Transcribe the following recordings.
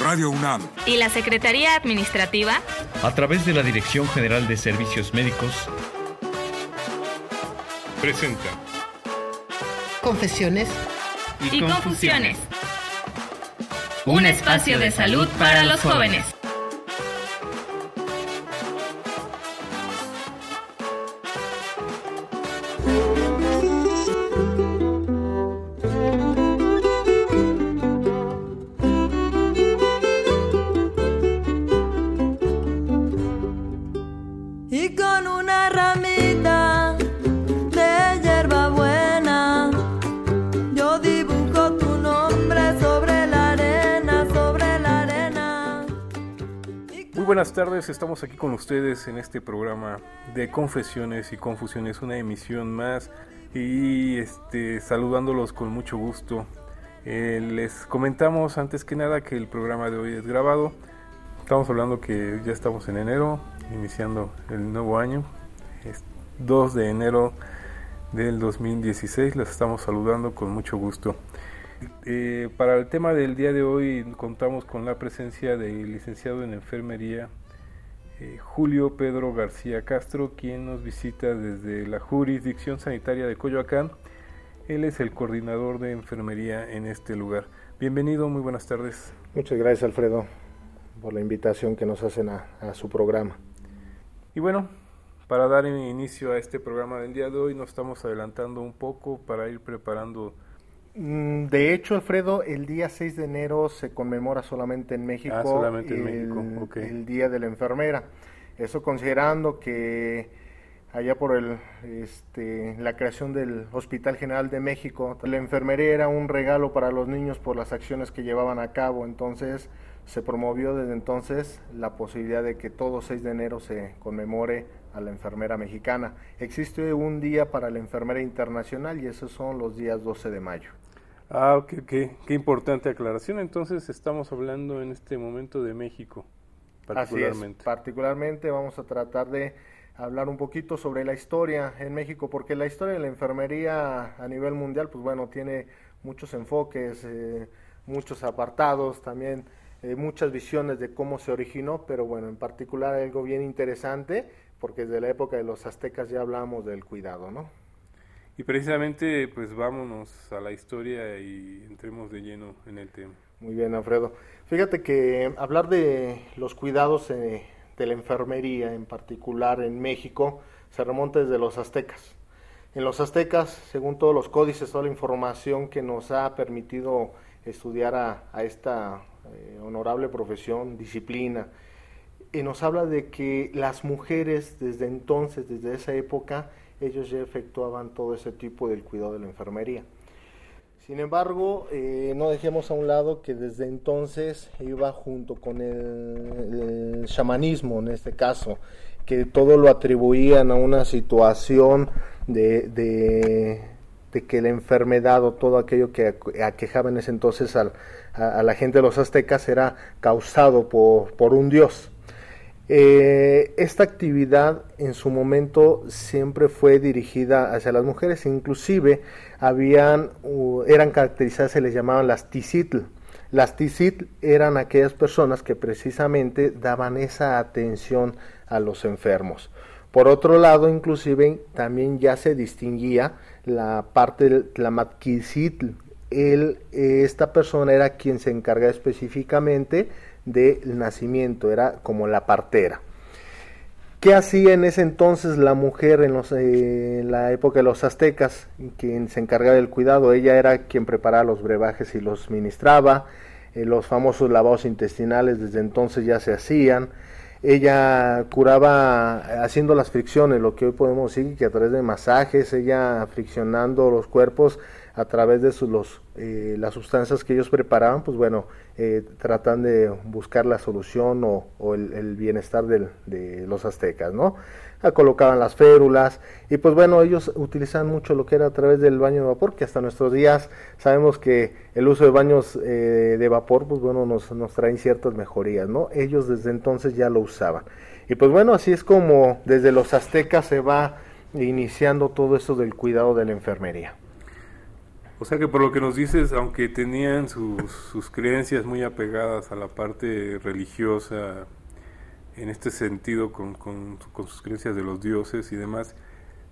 Radio UNAM. Y la Secretaría Administrativa, a través de la Dirección General de Servicios Médicos, presenta. Confesiones. Y, confusiones. Un espacio de salud para los jóvenes. Tardes, estamos aquí con ustedes en este programa de Confesiones y Confusiones, una emisión más y este saludándolos con mucho gusto. Eh, les comentamos antes que nada que el programa de hoy es grabado. Estamos hablando que ya estamos en enero, iniciando el nuevo año. Es 2 de enero del 2016, les estamos saludando con mucho gusto. Eh, para el tema del día de hoy contamos con la presencia del licenciado en enfermería eh, Julio Pedro García Castro, quien nos visita desde la jurisdicción sanitaria de Coyoacán. Él es el coordinador de enfermería en este lugar. Bienvenido, muy buenas tardes. Muchas gracias Alfredo por la invitación que nos hacen a, a su programa. Y bueno, para dar inicio a este programa del día de hoy nos estamos adelantando un poco para ir preparando De hecho, Alfredo, el día 6 de enero se conmemora solamente en México, Ah, solamente en el, México, el Día de la Enfermera. Eso considerando que allá por el, este, la creación del Hospital General de México, la enfermería era un regalo para los niños por las acciones que llevaban a cabo. Entonces se promovió desde entonces la posibilidad de que todo 6 de enero se conmemore a la enfermera mexicana. Existe un día para la enfermera internacional y esos son los días 12 de mayo. Ah, ok, ok. Qué importante aclaración. Entonces estamos hablando en este momento de México, particularmente. Así es, particularmente vamos a tratar de hablar un poquito sobre la historia en México, porque la historia de la enfermería a nivel mundial, pues bueno, tiene muchos enfoques, eh, muchos apartados, también eh, muchas visiones de cómo se originó, pero bueno, en particular algo bien interesante, porque desde la época de los aztecas ya hablamos del cuidado, ¿no? Y precisamente, pues vámonos a la historia y entremos de lleno en el tema. Muy bien, Alfredo. Fíjate que hablar de los cuidados eh, de la enfermería, en particular en México, se remonta desde los aztecas. En los aztecas, según todos los códices, toda la información que nos ha permitido estudiar a, esta eh, honorable profesión, disciplina, y nos habla de que las mujeres desde entonces, desde esa época, ellos ya efectuaban todo ese tipo del cuidado de la enfermería. Sin embargo, eh, no dejemos a un lado que desde entonces iba junto con el, el chamanismo, en este caso, que todo lo atribuían a una situación de, que la enfermedad o todo aquello que aque- aquejaba en ese entonces a, la gente de los aztecas era causado por un dios. Eh, esta actividad en su momento siempre fue dirigida hacia las mujeres, inclusive habían, eran caracterizadas, se les llamaban las ticitl. Las ticitl eran aquellas personas que precisamente daban esa atención a los enfermos. Por otro lado, inclusive también ya se distinguía la parte del Tlamatquicitl. Él, eh, esta persona era quien se encargaba específicamente del nacimiento, era como la partera. ¿Qué hacía en ese entonces la mujer en, los, eh, la época de los aztecas, quien se encargaba del cuidado? Ella era quien preparaba los brebajes y los ministraba, eh, los famosos lavados intestinales desde entonces ya se hacían, ella curaba eh, haciendo las fricciones, lo que hoy podemos decir que a través de masajes, ella friccionando los cuerpos a través de los, eh, las sustancias que ellos preparaban, pues bueno, eh, tratan de buscar la solución o, el, bienestar de los aztecas, ¿no? Ah, colocaban las férulas y pues bueno, ellos utilizaban mucho lo que era a través del baño de vapor, que hasta nuestros días sabemos que el uso de baños eh, de vapor, pues bueno, nos, nos traen ciertas mejorías, ¿no? Ellos desde entonces ya lo usaban. Y pues bueno, así es como desde los aztecas se va iniciando todo esto del cuidado de la enfermería. O sea que por lo que nos dices, aunque tenían sus, sus creencias muy apegadas a la parte religiosa, en este sentido con, con, sus creencias de los dioses y demás,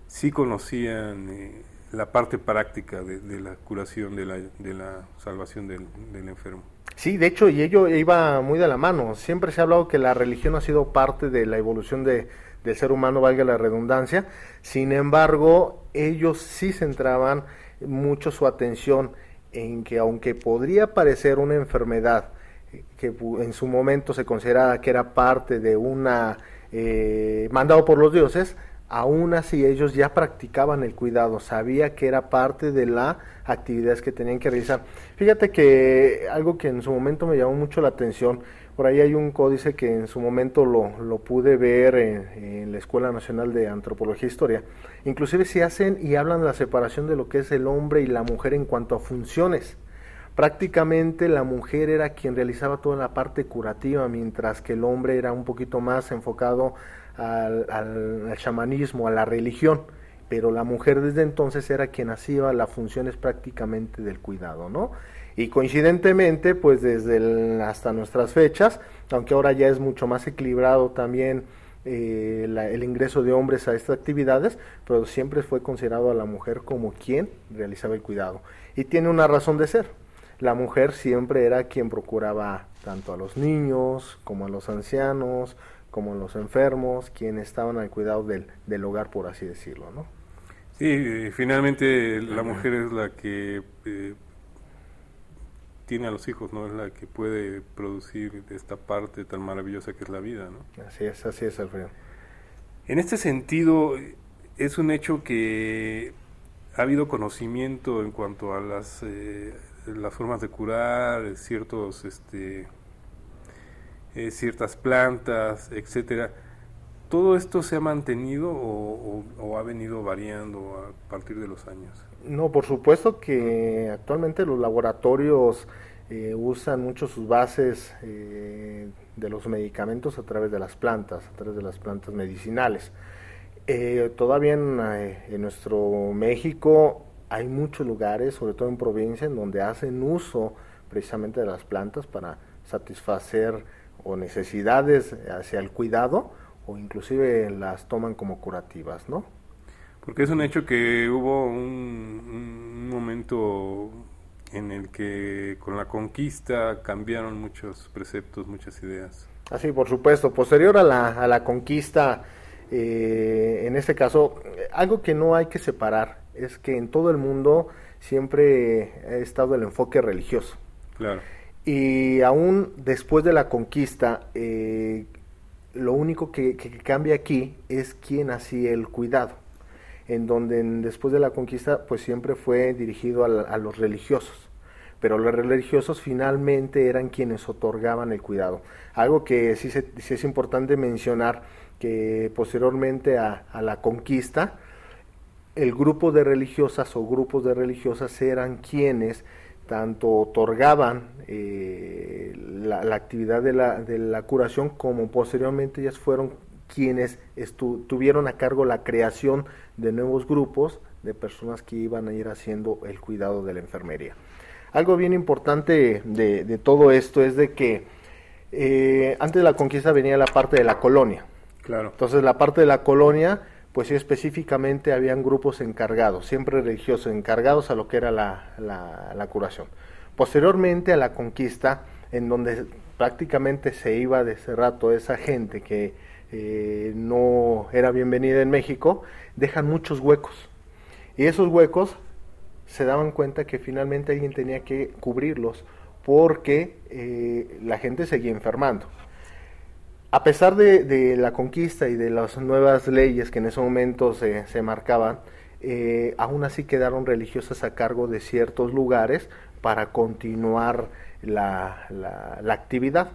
sí conocían eh, la parte práctica de, la curación, de la, de la salvación del, del, enfermo. Sí, de hecho, y ello iba muy de la mano. Siempre se ha hablado que la religión ha sido parte de la evolución de, del ser humano, valga la redundancia. Sin embargo, ellos sí centraban mucho su atención en que aunque podría parecer una enfermedad que en su momento se consideraba que era parte de una eh, mandado por los dioses, aún así ellos ya practicaban el cuidado, sabía que era parte de la actividades que tenían que realizar. Fíjate que algo que en su momento me llamó mucho la atención, por ahí hay un códice que en su momento lo, lo pude ver en, la Escuela Nacional de Antropología e Historia. Inclusive se hacen y hablan de la separación de lo que es el hombre y la mujer en cuanto a funciones prácticamente la mujer era quien realizaba toda la parte curativa, mientras que el hombre era un poquito más enfocado al, al, chamanismo, a la religión. Pero la mujer desde entonces era quien hacía las funciones prácticamente del cuidado, ¿no? Y coincidentemente, pues desde hasta nuestras fechas, aunque ahora ya es mucho más equilibrado también eh, el ingreso de hombres a estas actividades, pero siempre fue considerado a la mujer como quien realizaba el cuidado. Y tiene una razón de ser la mujer siempre era quien procuraba tanto a los niños como a los ancianos, como a los enfermos, quienes estaban al cuidado del, del hogar, por así decirlo, ¿no? Sí, finalmente la mujer es la que eh, tiene a los hijos, ¿no? Es la que puede producir esta parte tan maravillosa que es la vida, ¿no? Así es, así es, Alfredo. En este sentido, es un hecho que ha habido conocimiento en cuanto a las eh, las formas de curar, ciertos, este, eh, ciertas plantas, etcétera. ¿Todo esto se ha mantenido o, ha venido variando a partir de los años? No, por supuesto que actualmente los laboratorios eh, usan mucho sus bases eh, de los medicamentos a través de las plantas, a través de las plantas medicinales. todavía en, en, nuestro México hay muchos lugares, sobre todo en provincia, en donde hacen uso precisamente de las plantas para satisfacer o necesidades hacia el cuidado o inclusive las toman como curativas, ¿no? Porque es un hecho que hubo un, momento en el que con la conquista cambiaron muchos preceptos, muchas ideas. Así, por supuesto. Posterior a la, a la conquista, eh, en este caso, algo que no hay que separar es que en todo el mundo siempre ha estado el enfoque religioso. Claro. Y aún después de la conquista, eh, lo único que, cambia aquí es quién hacía el cuidado. En donde después de la conquista, pues siempre fue dirigido a, los religiosos. Pero los religiosos finalmente eran quienes otorgaban el cuidado. Algo que sí, es importante mencionar, que posteriormente a la conquista, el grupo de religiosas o grupos de religiosas eran quienes tanto otorgaban eh, la, actividad de la, de la, curación como posteriormente ellas fueron quienes tuvieron a cargo la creación de nuevos grupos de personas que iban a ir haciendo el cuidado de la enfermería. Algo bien importante de, todo esto es de que eh, antes de la conquista venía la parte de la colonia. Claro. Entonces la parte de la colonia pues sí, específicamente habían grupos encargados, siempre religiosos, encargados a lo que era la, la, curación. Posteriormente a la conquista, en donde prácticamente se iba de ese rato esa gente que eh, no era bienvenida en México, dejan muchos huecos. Y esos huecos se daban cuenta que finalmente alguien tenía que cubrirlos porque eh, la gente seguía enfermando a pesar de, la conquista y de las nuevas leyes que en ese momento se, se marcaban, eh, aún así quedaron religiosas a cargo de ciertos lugares para continuar la, la, actividad.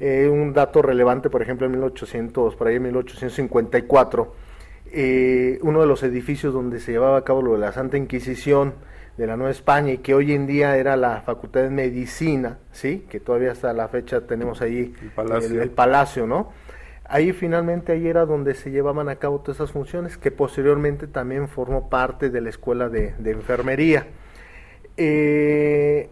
Eh, un dato relevante, por ejemplo, en 1800, por ahí en 1854, eh, uno de los edificios donde se llevaba a cabo lo de la Santa Inquisición, de la Nueva España y que hoy en día era la Facultad de Medicina, ¿sí? Que todavía hasta la fecha tenemos ahí el palacio, ¿no? Ahí finalmente ahí era donde se llevaban a cabo todas esas funciones, que posteriormente también formó parte de la escuela de, enfermería. eh,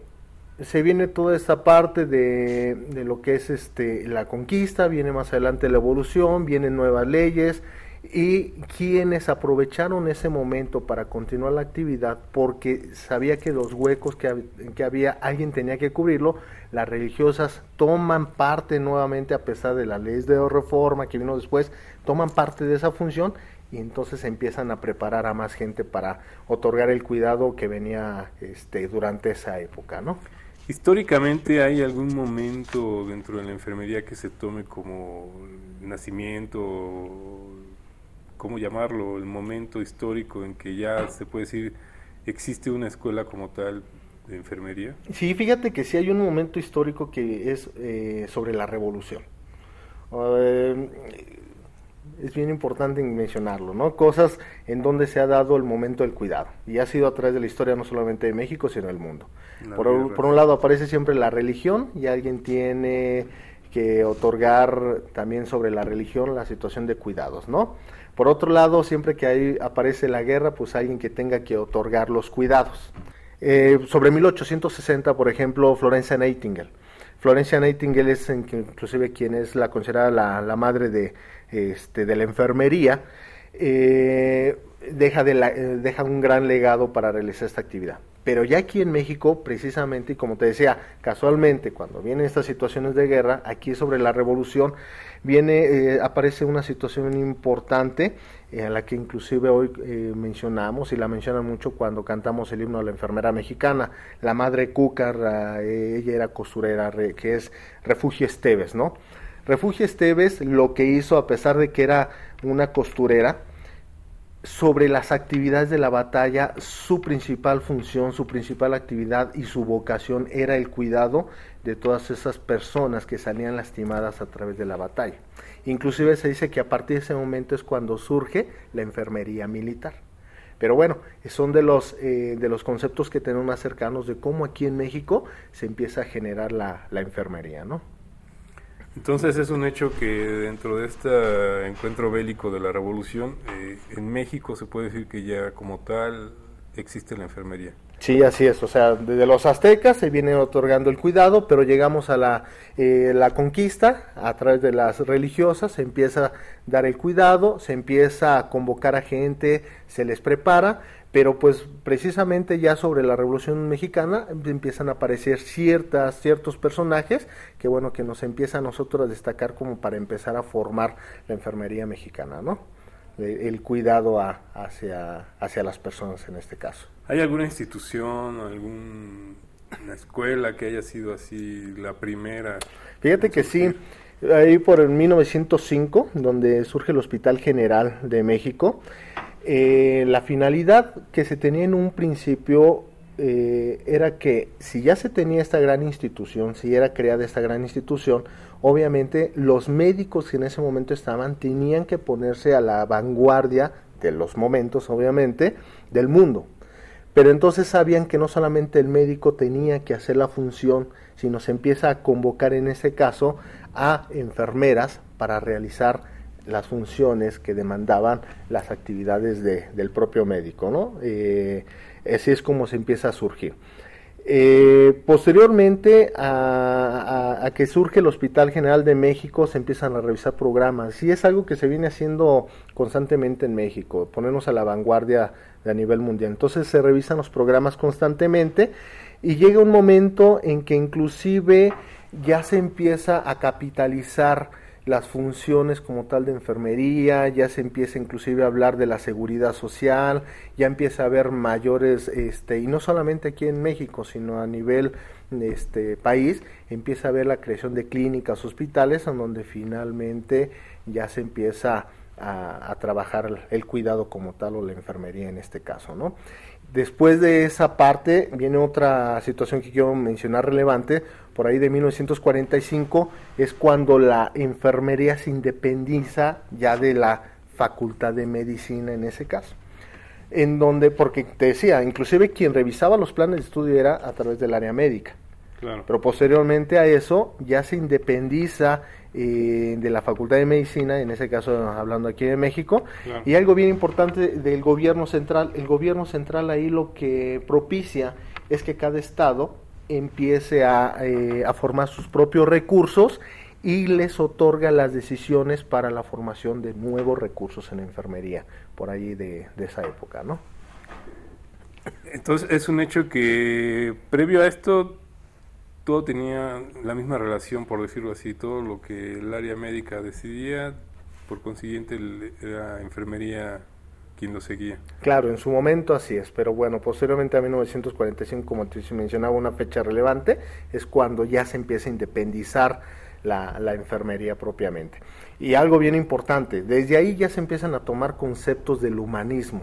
se viene toda esta parte de, de, lo que es este la conquista, viene más adelante la evolución, vienen nuevas leyes y quienes aprovecharon ese momento para continuar la actividad porque sabía que los huecos que, que había alguien tenía que cubrirlo, las religiosas toman parte nuevamente a pesar de la ley de reforma que vino después, toman parte de esa función y entonces empiezan a preparar a más gente para otorgar el cuidado que venía este, durante esa época, ¿no? Históricamente hay algún momento dentro de la enfermería que se tome como nacimiento, ¿cómo llamarlo? El momento histórico en que ya se puede decir existe una escuela como tal de enfermería. Sí, fíjate que sí hay un momento histórico que es eh, sobre la revolución. Uh, es bien importante mencionarlo, ¿no? Cosas en donde se ha dado el momento del cuidado. Y ha sido a través de la historia no solamente de México, sino del mundo. Por, por, un lado aparece siempre la religión y alguien tiene que otorgar también sobre la religión la situación de cuidados, ¿no? Por otro lado, siempre que ahí aparece la guerra, pues alguien que tenga que otorgar los cuidados. Eh, sobre 1860, por ejemplo, Florencia Nightingale. Florencia Nightingale es inclusive quien es la considerada la, madre de, este, de la enfermería, eh, deja, de la, eh, deja un gran legado para realizar esta actividad. Pero ya aquí en México, precisamente, y como te decía, casualmente, cuando vienen estas situaciones de guerra, aquí sobre la revolución, viene, eh, aparece una situación importante, en la que inclusive hoy mencionamos, y la mencionan mucho cuando cantamos el himno de la enfermera mexicana, la madre Cúcar, ella era costurera, que es Refugio Esteves, ¿no? Refugio Esteves lo que hizo, a pesar de que era una costurera, sobre las actividades de la batalla, su principal función, su principal actividad y su vocación era el cuidado de todas esas personas que salían lastimadas a través de la batalla. Inclusive se dice que a partir de ese momento es cuando surge la enfermería militar. Pero bueno, son de los, eh, de los conceptos que tenemos más cercanos de cómo aquí en México se empieza a generar la, la enfermería, ¿no? Entonces es un hecho que dentro de este encuentro bélico de la revolución, eh, en México se puede decir que ya como tal existe la enfermería. Sí, así es. O sea, desde los aztecas se viene otorgando el cuidado, pero llegamos a la, eh, la conquista a través de las religiosas, se empieza a dar el cuidado, se empieza a convocar a gente, se les prepara, pero pues precisamente ya sobre la Revolución Mexicana empiezan a aparecer ciertas, ciertos personajes que bueno, que nos empieza a nosotros a destacar como para empezar a formar la enfermería mexicana, ¿no? El cuidado a, hacia, hacia las personas en este caso. ¿Hay alguna institución, alguna escuela que haya sido así la primera? Fíjate que sí, ahí por el 1905, donde surge el Hospital General de México, eh, la finalidad que se tenía en un principio eh, era que si ya se tenía esta gran institución, si era creada esta gran institución, obviamente los médicos que en ese momento estaban tenían que ponerse a la vanguardia de los momentos, obviamente, del mundo. Pero entonces sabían que no solamente el médico tenía que hacer la función, sino se empieza a convocar en ese caso a enfermeras para realizar las funciones que demandaban las actividades de, del propio médico, ¿no? Eh, así es como se empieza a surgir. Eh, posteriormente a, que surge el Hospital General de México se empiezan a revisar programas y es algo que se viene haciendo constantemente en México, ponernos a la vanguardia a nivel mundial. Entonces se revisan los programas constantemente y llega un momento en que inclusive ya se empieza a capitalizar las funciones como tal de enfermería, ya se empieza inclusive a hablar de la seguridad social, ya empieza a haber mayores, este, y no solamente aquí en México, sino a nivel este país, empieza a haber la creación de clínicas, hospitales, en donde finalmente ya se empieza a, trabajar el cuidado como tal o la enfermería en este caso, ¿no? Después de esa parte viene otra situación que quiero mencionar relevante, por ahí de 1945 es cuando la enfermería se independiza ya de la facultad de medicina en ese caso. En donde, porque te decía, inclusive quien revisaba los planes de estudio era a través del área médica. Pero posteriormente a eso ya se independiza eh, de la Facultad de Medicina, en ese caso hablando aquí de México, y algo bien importante del gobierno central, el gobierno central ahí lo que propicia es que cada estado empiece a, eh, a formar sus propios recursos y les otorga las decisiones para la formación de nuevos recursos en enfermería, por ahí de, de esa época, ¿no? Entonces es un hecho que previo a esto todo tenía la misma relación, por decirlo así, todo lo que el área médica decidía, por consiguiente la enfermería quien lo seguía. Claro, en su momento así es, pero bueno, posteriormente a 1945, como te mencionaba, una fecha relevante, es cuando ya se empieza a independizar la, enfermería propiamente. Y algo bien importante, desde ahí ya se empiezan a tomar conceptos del humanismo,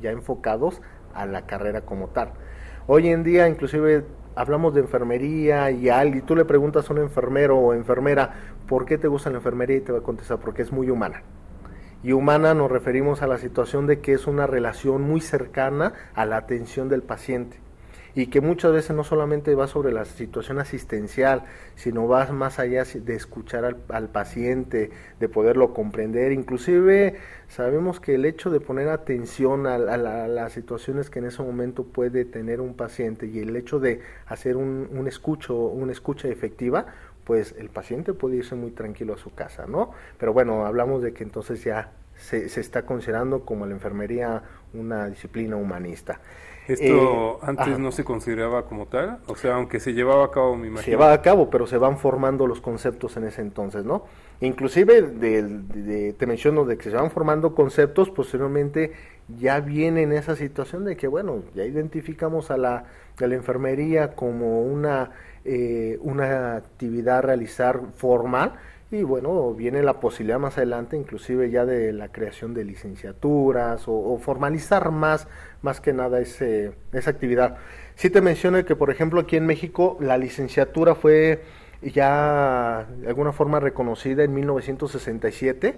ya enfocados a la carrera como tal. Hoy en día, inclusive hablamos de enfermería y al y tú le preguntas a un enfermero o enfermera por qué te gusta la enfermería y te va a contestar porque es muy humana. Y humana nos referimos a la situación de que es una relación muy cercana a la atención del paciente y que muchas veces no solamente va sobre la situación asistencial, sino va más allá de escuchar al, paciente, de poderlo comprender. Inclusive sabemos que el hecho de poner atención a, las situaciones que en ese momento puede tener un paciente y el hecho de hacer un escucho, una escucha efectiva, pues el paciente puede irse muy tranquilo a su casa, ¿no? Pero bueno, hablamos de que entonces ya se, se está considerando como la enfermería una disciplina humanista. ¿Esto eh, antes no se consideraba como tal? O sea, aunque se llevaba a cabo, me imagino. Se llevaba a cabo, pero se van formando los conceptos en ese entonces, ¿no? Inclusive, de, te menciono de que se van formando conceptos, posteriormente ya viene en esa situación de que, bueno, ya identificamos a la, a la enfermería como una, eh, una actividad a realizar formal, y bueno, viene la posibilidad más adelante, inclusive ya de la creación de licenciaturas o, formalizar más, más que nada ese, esa actividad. Sí te menciono que, por ejemplo, aquí en México la licenciatura fue ya de alguna forma reconocida en 1967,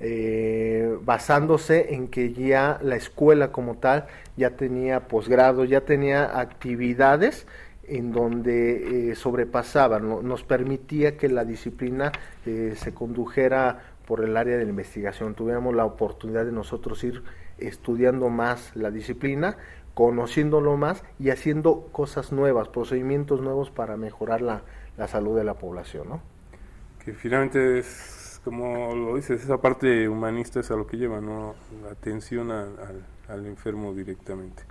eh, basándose en que ya la escuela como tal ya tenía posgrado, ya tenía actividades en donde eh, sobrepasaban, nos permitía que la disciplina eh, se condujera por el área de la investigación, tuviéramos la oportunidad de nosotros ir estudiando más la disciplina, conociéndolo más y haciendo cosas nuevas, procedimientos nuevos para mejorar la, la salud de la población. ¿no? Que finalmente es, como lo dices, esa parte humanista es a lo que lleva, ¿no? atención al enfermo directamente.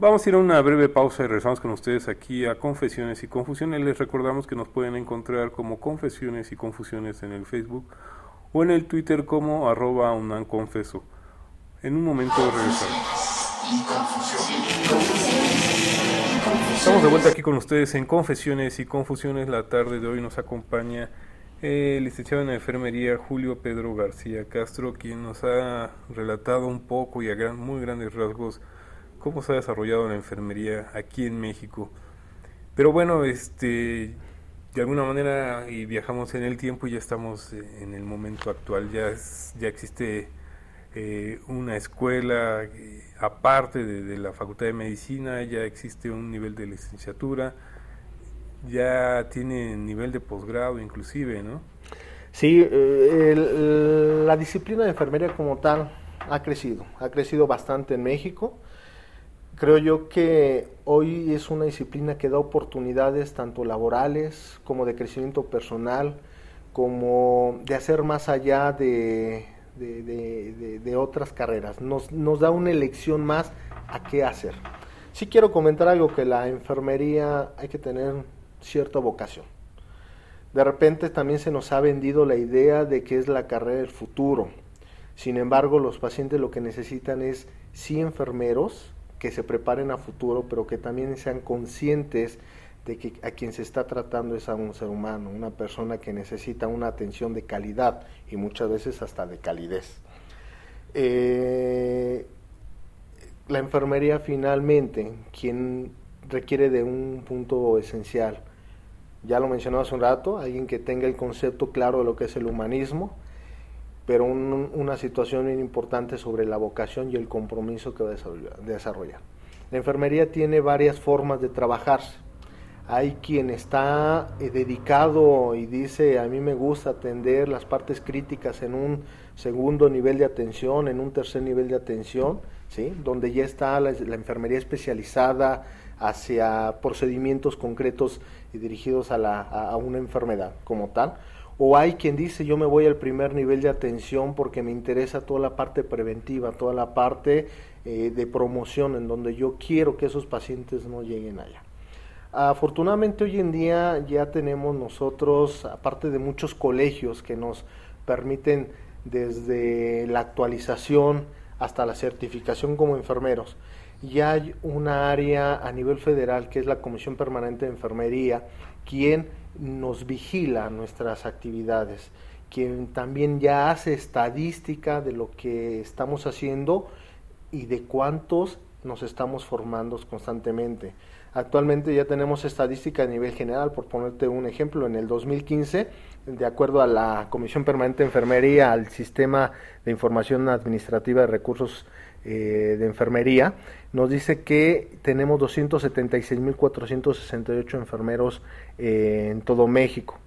Vamos a ir a una breve pausa y regresamos con ustedes aquí a Confesiones y Confusiones. Les recordamos que nos pueden encontrar como Confesiones y Confusiones en el Facebook o en el Twitter como arroba unanconfeso. En un momento regresamos. Estamos de vuelta aquí con ustedes en Confesiones y Confusiones. La tarde de hoy nos acompaña el licenciado en enfermería Julio Pedro García Castro, quien nos ha relatado un poco y a gran, muy grandes rasgos cómo se ha desarrollado la enfermería aquí en México. Pero bueno, este, de alguna manera y viajamos en el tiempo y ya estamos en el momento actual, ya, ya existe eh, una escuela eh, aparte de, la Facultad de Medicina, ya existe un nivel de licenciatura, ya tiene nivel de posgrado inclusive, ¿no? Sí, eh, la disciplina de enfermería como tal ha crecido, ha crecido bastante en México Creo yo que hoy es una disciplina que da oportunidades tanto laborales como de crecimiento personal, como de hacer más allá de, de, otras carreras. Nos, nos, da una elección más a qué hacer. Sí quiero comentar algo que la enfermería hay que tener cierta vocación. De repente también se nos ha vendido la idea de que es la carrera del futuro. Sin embargo, los pacientes lo que necesitan es sí enfermeros, que se preparen a futuro, pero que también sean conscientes de que a quien se está tratando es a un ser humano, una persona que necesita una atención de calidad y muchas veces hasta de calidez. Eh, la enfermería finalmente, quien requiere de un punto esencial, ya lo mencionaba hace un rato, alguien que tenga el concepto claro de lo que es el humanismo, pero una situación muy importante sobre la vocación y el compromiso que va a desarrollar. La enfermería tiene varias formas de trabajarse. hay quien está eh, dedicado y dice, a mí me gusta atender las partes críticas en un segundo nivel de atención, en un tercer nivel de atención, ¿sí? donde ya está la, enfermería especializada hacia procedimientos concretos y dirigidos a, la, a una enfermedad como tal. O hay quien dice, yo me voy al primer nivel de atención porque me interesa toda la parte preventiva, toda la parte eh, de promoción, en donde yo quiero que esos pacientes no lleguen allá. Afortunadamente hoy en día ya tenemos nosotros, aparte de muchos colegios que nos permiten desde la actualización hasta la certificación como enfermeros, ya hay una área a nivel federal que es la Comisión Permanente de Enfermería, quien nos vigila nuestras actividades, quien también ya hace estadística de lo que estamos haciendo y de cuántos nos estamos formando constantemente. Actualmente ya tenemos estadística a nivel general, por ponerte un ejemplo, en el 2015, de acuerdo a la Comisión Permanente de Enfermería, al Sistema de Información Administrativa de Recursos eh, de Enfermería, nos dice que tenemos 276.468 enfermeros eh, en todo México.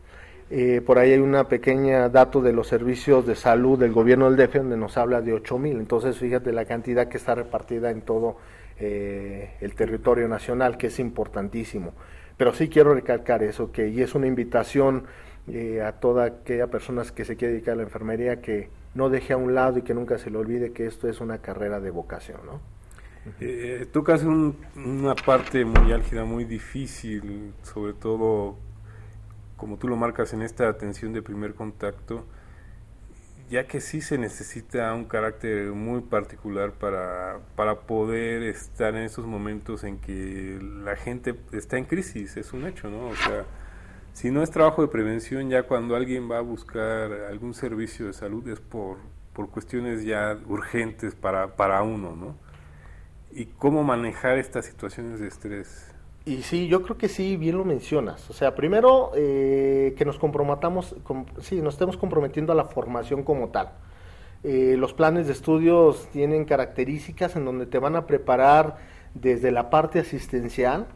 Eh, por ahí hay una pequeña dato de los servicios de salud del gobierno del DF donde nos habla de 8.000. Entonces, fíjate la cantidad que está repartida en todo eh, el territorio nacional, que es importantísimo. Pero sí quiero recalcar eso, que y es una invitación a toda aquella persona que se quiere dedicar a la enfermería que no deje a un lado y que nunca se le olvide que esto es una carrera de vocación, ¿no? Eh, tocas una parte muy álgida, muy difícil, sobre todo como tú lo marcas en esta atención de primer contacto, ya que sí se necesita un carácter muy particular para, para poder estar en esos momentos en que la gente está en crisis, es un hecho, ¿no? O sea, si no es trabajo de prevención, ya cuando alguien va a buscar algún servicio de salud es por, por cuestiones ya urgentes para, para uno, ¿no? Y cómo manejar estas situaciones de estrés. Y sí, yo creo que sí, bien lo mencionas. O sea, primero eh, que nos comprometamos, sí, nos estemos comprometiendo a la formación como tal. Eh, los planes de estudios tienen características en donde te van a preparar desde la parte asistencial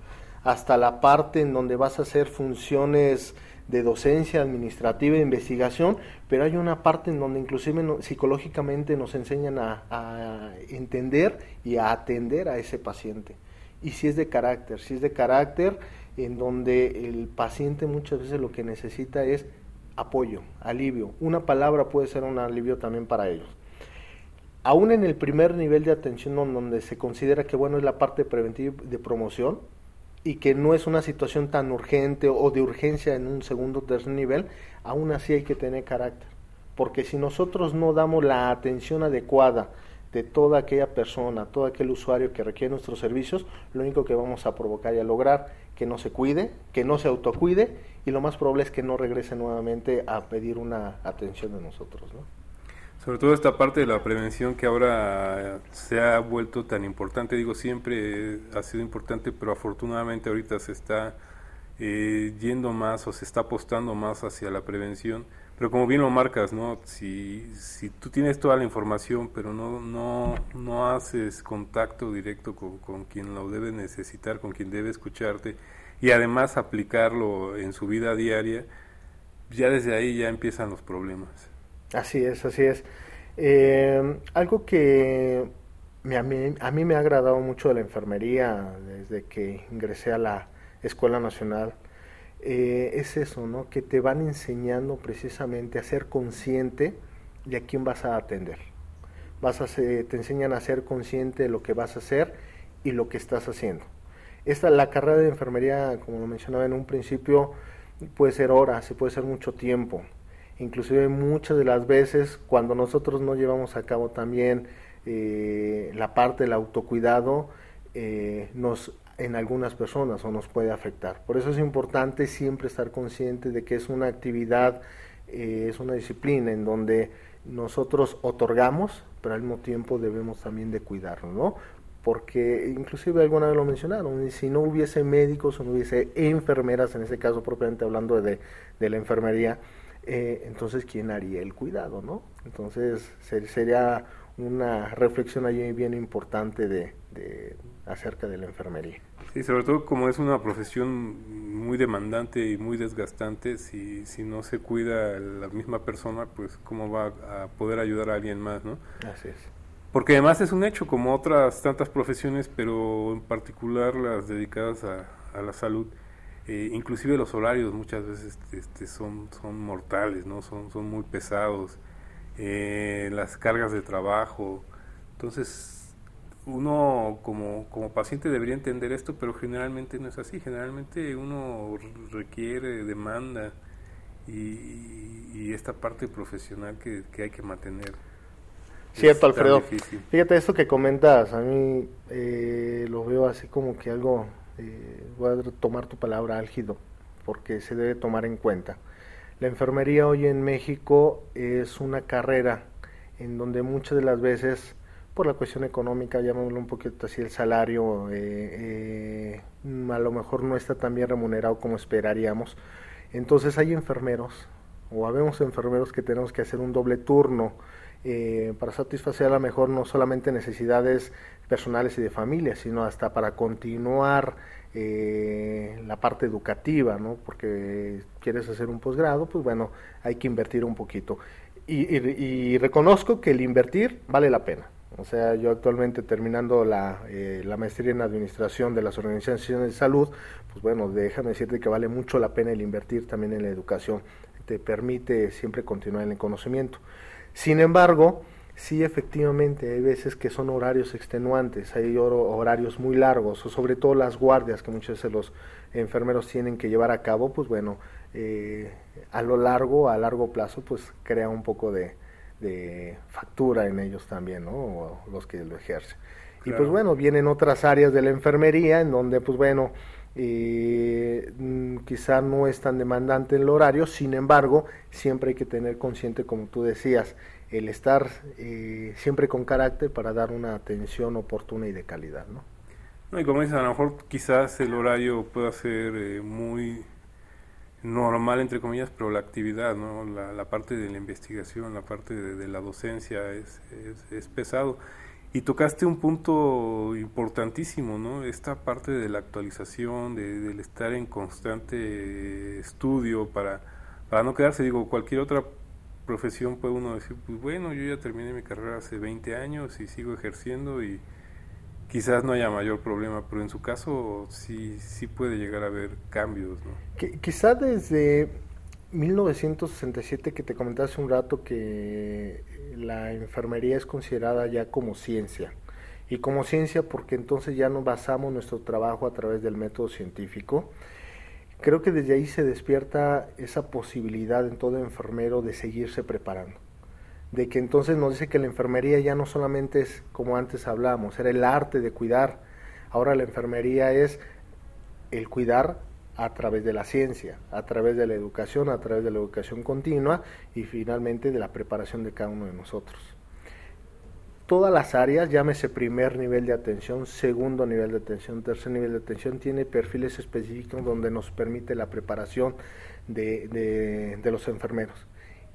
hasta la parte en donde vas a hacer funciones de docencia administrativa investigación, pero hay una parte en donde inclusive psicológicamente nos enseñan a entender y a atender a ese paciente y si es de carácter, si es de carácter en donde el paciente muchas veces lo que necesita es apoyo, alivio. Una palabra puede ser un alivio también para ellos. Aún en el primer nivel de atención donde se considera que bueno es la parte preventiva de promoción y que no es una situación tan urgente o de urgencia en un segundo o tercer nivel, aún así hay que tener carácter. Porque si nosotros no damos la atención adecuada, de toda aquella persona, todo aquel usuario que requiere nuestros servicios, lo único que vamos a provocar y a lograr que no se cuide, que no se autocuide y lo más probable es que no regrese nuevamente a pedir una atención de nosotros. ¿no? Sobre todo esta parte de la prevención que ahora se ha vuelto tan importante, digo siempre ha sido importante, pero afortunadamente ahorita se está eh, yendo más o se está apostando más hacia la prevención pero como bien lo marcas, ¿no? Si, si tú tienes toda la información, pero no, no, no haces contacto directo con, con quien lo debe necesitar, con quien debe escucharte, y además aplicarlo en su vida diaria, ya desde ahí ya empiezan los problemas. Así es, así es. Eh, algo que a, mí, a mí me ha agradado mucho de la enfermería desde que ingresé a la Escuela Nacional eh, es eso, ¿no? Que te van enseñando precisamente a ser consciente de a quién vas a atender. Vas a te enseñan a ser consciente de lo que vas a hacer y lo que estás haciendo. Esta, la carrera de enfermería, como lo mencionaba en un principio, puede ser horas, puede ser mucho tiempo. Inclusive muchas de las veces cuando nosotros no llevamos a cabo también eh, la parte del autocuidado, eh, nos en algunas personas o nos puede afectar. Por eso es importante siempre estar consciente de que es una actividad, eh, es una disciplina en donde nosotros otorgamos, pero al mismo tiempo debemos también de cuidarnos, ¿no? Porque inclusive alguna vez lo mencionaron, si no hubiese médicos o no hubiese enfermeras, en ese caso propiamente hablando de, de la enfermería, eh, entonces ¿quién haría el cuidado, no? Entonces sería una reflexión allí bien importante de, acerca de la enfermería. Sí, sobre todo como es una profesión muy demandante y muy desgastante, si, si no se cuida la misma persona, pues cómo va a poder ayudar a alguien más, ¿no? Así es. Porque además es un hecho, como otras tantas profesiones, pero en particular las dedicadas a, a la salud, eh, inclusive los horarios muchas veces este, son, son mortales, ¿no? son, son muy pesados, eh, las cargas de trabajo. Entonces, uno como, como paciente debería entender esto, pero generalmente no es así. Generalmente uno requiere, demanda y, y esta parte profesional que, que hay que mantener. Cierto, Alfredo. Fíjate, esto que comentas, a mí eh, lo veo así como que algo eh, voy a tomar tu palabra álgido, porque se debe tomar en cuenta. La enfermería hoy en México es una carrera en donde muchas de las veces, por la cuestión económica, llamémoslo un poquito así, el salario eh, eh, a lo mejor no está tan bien remunerado como esperaríamos. Entonces hay enfermeros, o habemos enfermeros que tenemos que hacer un doble turno eh, para satisfacer a lo mejor no solamente necesidades personales y de familia, sino hasta para continuar eh, la parte educativa, ¿no? Porque quieres hacer un posgrado, pues bueno, hay que invertir un poquito. Y, reconozco que el invertir vale la pena. O sea, yo actualmente terminando la, eh, la, maestría en administración de las organizaciones de salud, pues bueno, déjame decirte que vale mucho la pena el invertir también en la educación. Te permite siempre continuar en el conocimiento. Sin embargo, sí efectivamente hay veces que son horarios extenuantes, hay horarios muy largos, o sobre todo las guardias que muchas veces los enfermeros tienen que llevar a cabo, pues bueno, eh, a lo largo, a largo plazo, pues crea un poco de, factura en ellos también, ¿no? los que lo ejercen. Y pues bueno, vienen otras áreas de la enfermería en donde pues bueno, eh, mm, quizá no es tan demandante el horario, sin embargo, siempre hay que tener consciente, como tú decías, el estar eh, siempre con carácter para dar una atención oportuna y de calidad, ¿no? No, y como dices, a lo mejor quizás el horario pueda ser eh, muy normal, entre comillas, pero la actividad, ¿no? La, parte de la investigación, la parte de, la docencia es, es pesado. Y tocaste un punto importantísimo, ¿no? Esta parte de la actualización, de, del estar en constante estudio para, para no quedarse, digo, cualquier otra profesión puede uno decir, pues bueno, yo ya terminé mi carrera hace 20 años y sigo ejerciendo y quizás no haya mayor problema, pero en su caso sí, sí puede llegar a haber cambios, ¿no? quizá desde 1967 que te comenté hace un rato que la enfermería es considerada ya como ciencia. Y como ciencia porque entonces ya nos basamos nuestro trabajo a través del método científico. Creo que desde ahí se despierta esa posibilidad en todo enfermero de seguirse preparando. De que entonces nos dice que la enfermería ya no solamente es como antes hablábamos, era el arte de cuidar. Ahora la enfermería es el cuidar a través de la ciencia, a través de la educación, a través de la educación continua y finalmente de la preparación de cada uno de nosotros. Todas las áreas, llámese primer nivel de atención, segundo nivel de atención, tercer nivel de atención, tiene perfiles específicos donde nos permite la preparación de, de los enfermeros.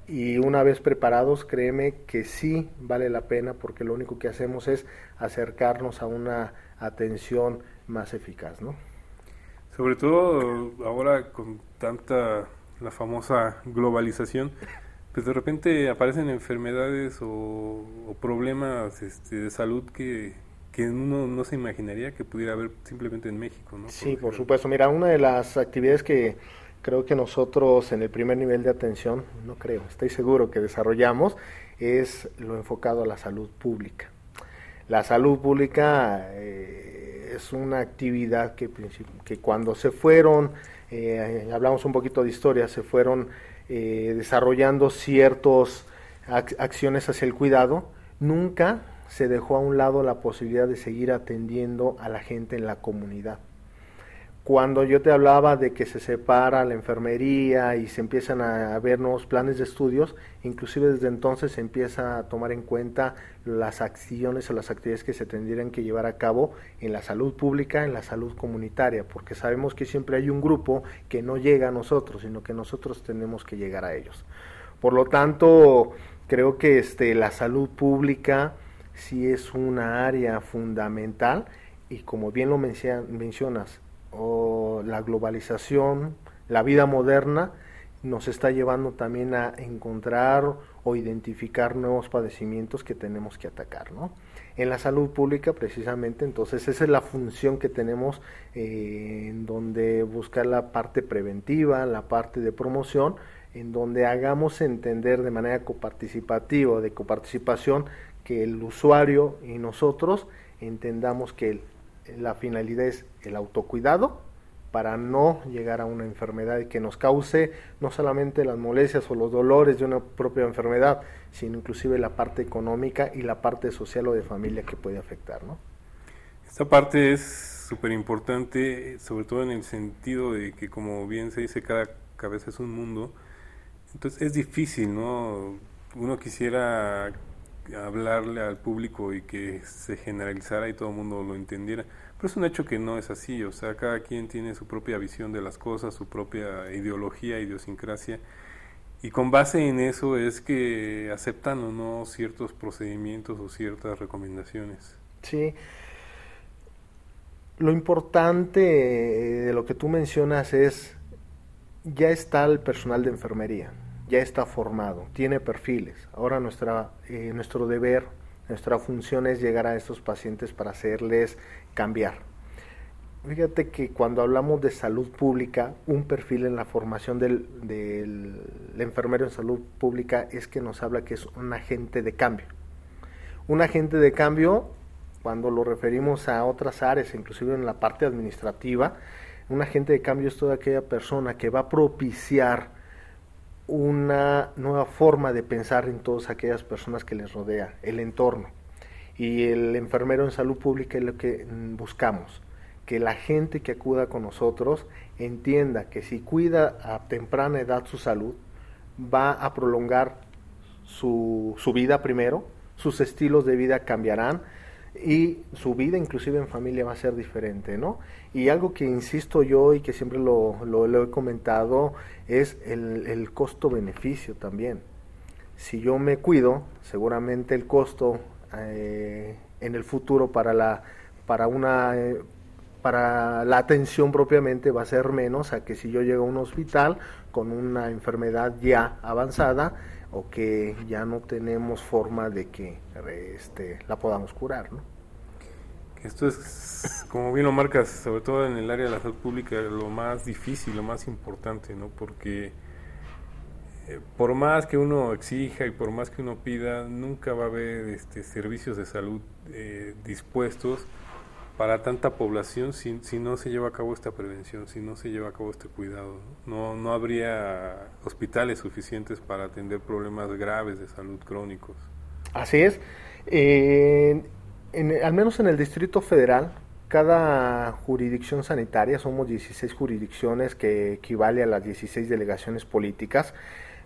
Y una vez preparados, créeme que sí vale la pena porque lo único que hacemos es acercarnos a una atención más eficaz, ¿no? Sobre todo ahora con tanta, la famosa globalización, pues de repente aparecen enfermedades o, problemas este, de salud que, que uno no se imaginaría que pudiera haber simplemente en México, ¿no? Sí, por, supuesto. Mira, una de las actividades que creo que nosotros en el primer nivel de atención, no creo, estoy seguro que desarrollamos, es lo enfocado a la salud pública. La salud pública... Eh, es una actividad que, cuando se fueron, eh, hablamos un poquito de historia, se fueron eh, desarrollando ciertas acciones hacia el cuidado, nunca se dejó a un lado la posibilidad de seguir atendiendo a la gente en la comunidad. Cuando yo te hablaba de que se separa la enfermería y se empiezan a ver nuevos planes de estudios, inclusive desde entonces se empieza a tomar en cuenta las acciones o las actividades que se tendrían que llevar a cabo en la salud pública, en la salud comunitaria, porque sabemos que siempre hay un grupo que no llega a nosotros, sino que nosotros tenemos que llegar a ellos. Por lo tanto, creo que este, la salud pública sí es una área fundamental y como bien lo mencionas, o la globalización, la vida moderna, nos está llevando también a encontrar o identificar nuevos padecimientos que tenemos que atacar, ¿no? En la salud pública, precisamente, entonces esa es la función que tenemos eh, en donde buscar la parte preventiva, la parte de promoción, en donde hagamos entender de manera coparticipativa, de coparticipación, que el usuario y nosotros entendamos que la finalidad es el autocuidado para no llegar a una enfermedad que nos cause no solamente las molestias o los dolores de una propia enfermedad, sino inclusive la parte económica y la parte social o de familia que puede afectar, ¿no? Esta parte es súper importante, sobre todo en el sentido de que, como bien se dice, cada cabeza es un mundo. Entonces es difícil, ¿no? Uno quisiera hablarle al público y que se generalizara y todo el mundo lo entendiera. Pero es un hecho que no es así, o sea, cada quien tiene su propia visión de las cosas, su propia ideología, idiosincrasia, y con base en eso es que aceptan o no ciertos procedimientos o ciertas recomendaciones. Sí. Lo importante de lo que tú mencionas es, ya está el personal de enfermería ya está formado, tiene perfiles. Ahora nuestra, eh, nuestro deber, nuestra función es llegar a estos pacientes para hacerles cambiar. Fíjate que cuando hablamos de salud pública, un perfil en la formación del, del enfermero en salud pública es que nos habla que es un agente de cambio. Un agente de cambio, cuando lo referimos a otras áreas, inclusive en la parte administrativa, un agente de cambio es toda aquella persona que va a propiciar una nueva forma de pensar en todas aquellas personas que les rodea, el entorno. Y el enfermero en salud pública es lo que buscamos, que la gente que acuda con nosotros entienda que si cuida a temprana edad su salud, va a prolongar su, su vida primero, sus estilos de vida cambiarán, y su vida inclusive en familia va a ser diferente, ¿no? Y algo que insisto yo y que siempre lo, lo, he comentado es el, costo-beneficio también. Si yo me cuido, seguramente el costo eh, en el futuro para la, para una... Para la atención propiamente va a ser menos a que si yo llego a un hospital con una enfermedad ya avanzada o que ya no tenemos forma de que este, la podamos curar. ¿no? Esto es, como bien lo marcas, sobre todo en el área de la salud pública, lo más difícil, lo más importante, ¿no? porque eh, por más que uno exija y por más que uno pida, nunca va a haber este, servicios de salud eh, dispuestos para tanta población si, si, no se lleva a cabo esta prevención, si no se lleva a cabo este cuidado. No, no habría hospitales suficientes para atender problemas graves de salud crónicos. Así es. Eh, al menos en el Distrito Federal, cada jurisdicción sanitaria, somos 16 jurisdicciones que equivale a las 16 delegaciones políticas,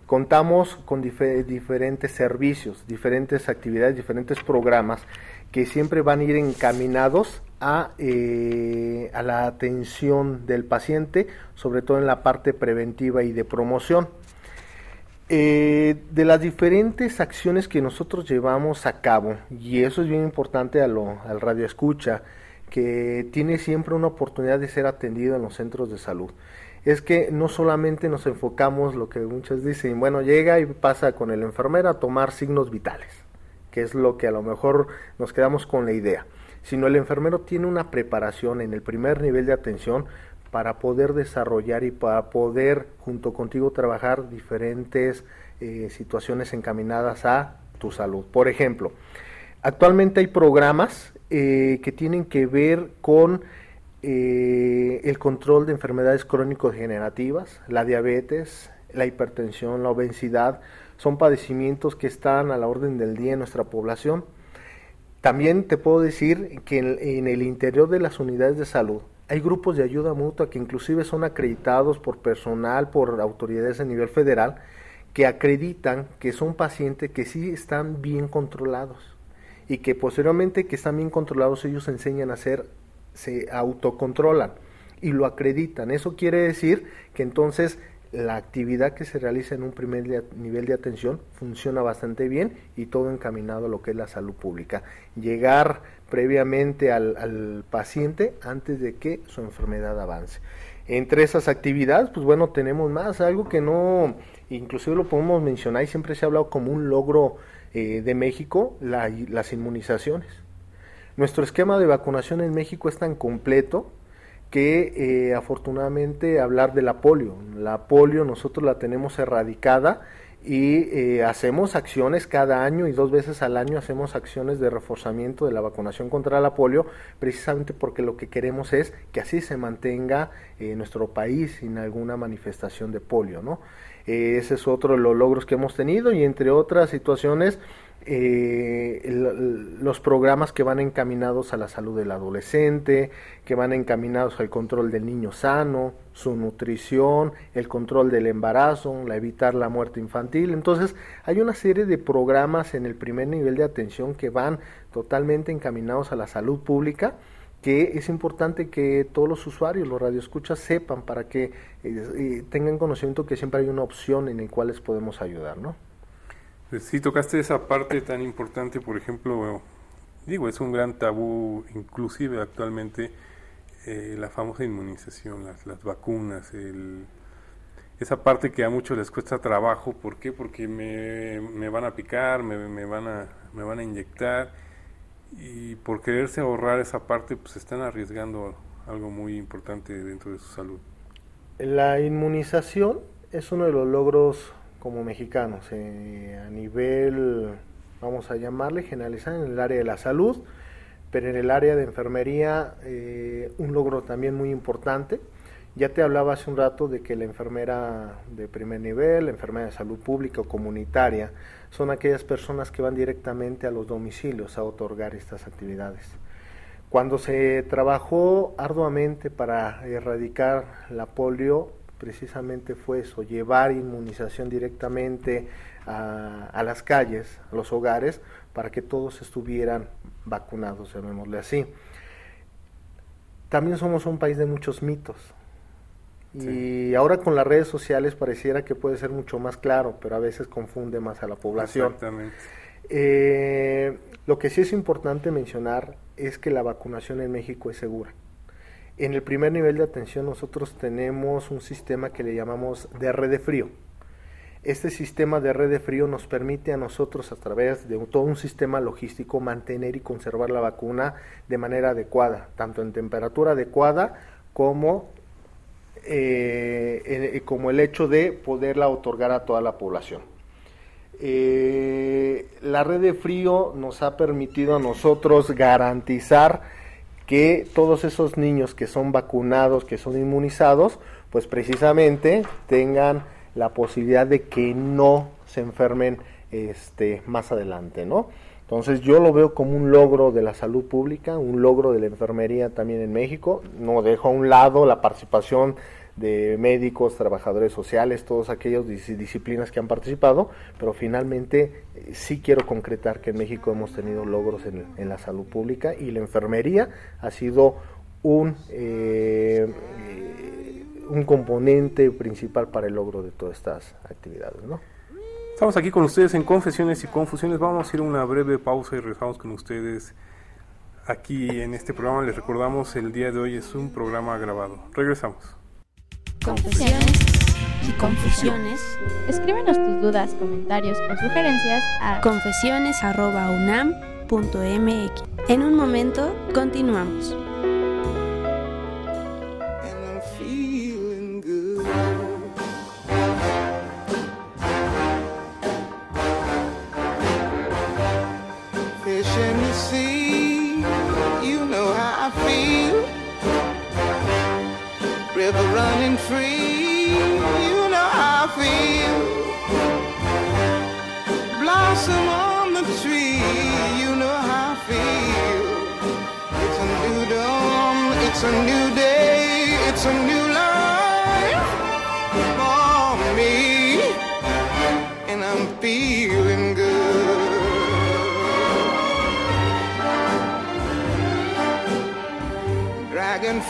contamos con diferentes servicios, diferentes actividades, diferentes programas que siempre van a ir encaminados a, eh, a la atención del paciente, sobre todo en la parte preventiva y de promoción. Eh, de las diferentes acciones que nosotros llevamos a cabo, y eso es bien importante a lo, al radio escucha, que tiene siempre una oportunidad de ser atendido en los centros de salud. Es que no solamente nos enfocamos lo que muchos dicen, bueno, llega y pasa con el enfermero a tomar signos vitales, que es lo que a lo mejor nos quedamos con la idea sino el enfermero tiene una preparación en el primer nivel de atención para poder desarrollar y para poder junto contigo trabajar diferentes eh, situaciones encaminadas a tu salud. Por ejemplo, actualmente hay programas eh, que tienen que ver con eh, el control de enfermedades crónico-degenerativas, la diabetes, la hipertensión, la obesidad, son padecimientos que están a la orden del día en nuestra población también te puedo decir que en, el interior de las unidades de salud hay grupos de ayuda mutua que inclusive son acreditados por personal, por autoridades a nivel federal, que acreditan que son pacientes que sí están bien controlados y que posteriormente que están bien controlados ellos enseñan a hacer, se autocontrolan y lo acreditan. Eso quiere decir que entonces la actividad que se realiza en un primer nivel de atención funciona bastante bien y todo encaminado a lo que es la salud pública. Llegar previamente al, paciente antes de que su enfermedad avance. Entre esas actividades, pues bueno, tenemos más, algo que no, inclusive lo podemos mencionar y siempre se ha hablado como un logro eh, de México, las inmunizaciones. Nuestro esquema de vacunación en México es tan completo que eh, afortunadamente hablar de la polio. La polio nosotros la tenemos erradicada y eh, hacemos acciones cada año y dos veces al año hacemos acciones de reforzamiento de la vacunación contra la polio, precisamente porque lo que queremos es que así se mantenga eh, nuestro país sin alguna manifestación de polio, ¿no? ese es otro de los logros que hemos tenido y entre otras situaciones eh, los programas que van encaminados a la salud del adolescente, que van encaminados al control del niño sano, su nutrición, el control del embarazo, la evitar la muerte infantil. Entonces, hay una serie de programas en el primer nivel de atención que van totalmente encaminados a la salud pública que es importante que todos los usuarios, los radioescuchas, sepan para que eh, eh, tengan conocimiento que siempre hay una opción en la cual les podemos ayudar, ¿no? Pues sí, tocaste esa parte tan importante, por ejemplo, digo, es un gran tabú, inclusive actualmente, eh, la famosa inmunización, las, vacunas, el, esa parte que a muchos les cuesta trabajo, ¿por qué? Porque me, me van a picar, me, me, van a, me van a inyectar, y por quererse ahorrar esa parte, pues están arriesgando algo muy importante dentro de su salud. La inmunización es uno de los logros como mexicanos eh, a nivel, vamos a llamarle, generalizar en el área de la salud, pero en el área de enfermería eh, un logro también muy importante. Ya te hablaba hace un rato de que la enfermera de primer nivel, la enfermera de salud pública o comunitaria, son aquellas personas que van directamente a los domicilios a otorgar estas actividades. Cuando se trabajó arduamente para erradicar la polio, precisamente fue eso, llevar inmunización directamente a, las calles, a los hogares, para que todos estuvieran vacunados, llamémosle así. También somos un país de muchos mitos. Y ahora con las redes sociales pareciera que puede ser mucho más claro, pero a veces confunde más a la población. Exactamente. Eh, lo que sí es importante mencionar es que la vacunación en México es segura. En el primer nivel de atención nosotros tenemos un sistema que le llamamos de red de frío. Este sistema de red de frío nos permite a nosotros a través de todo un sistema logístico mantener y conservar la vacuna de manera adecuada, tanto en temperatura adecuada como, eh, como el hecho de poderla otorgar a toda la población. Eh, la red de frío nos ha permitido a nosotros garantizar que todos esos niños que son vacunados, que son inmunizados, pues precisamente tengan la posibilidad de que no se enfermen este, más adelante, ¿no? Entonces yo lo veo como un logro de la salud pública, un logro de la enfermería también en México. No dejo a un lado la participación de médicos, trabajadores sociales, todas aquellas disciplinas que han participado, pero finalmente eh, sí quiero concretar que en México hemos tenido logros en, la salud pública y la enfermería ha sido un, eh, un componente principal para el logro de todas estas actividades. ¿no? Estamos aquí con ustedes en Confesiones y Confusiones. Vamos a ir a una breve pausa y regresamos con ustedes aquí en este programa. Les recordamos, el día de hoy es un programa grabado. Regresamos. Confesiones y confusiones. Escríbenos tus dudas, comentarios o sugerencias a confesiones.unam.mx. En un momento, continuamos.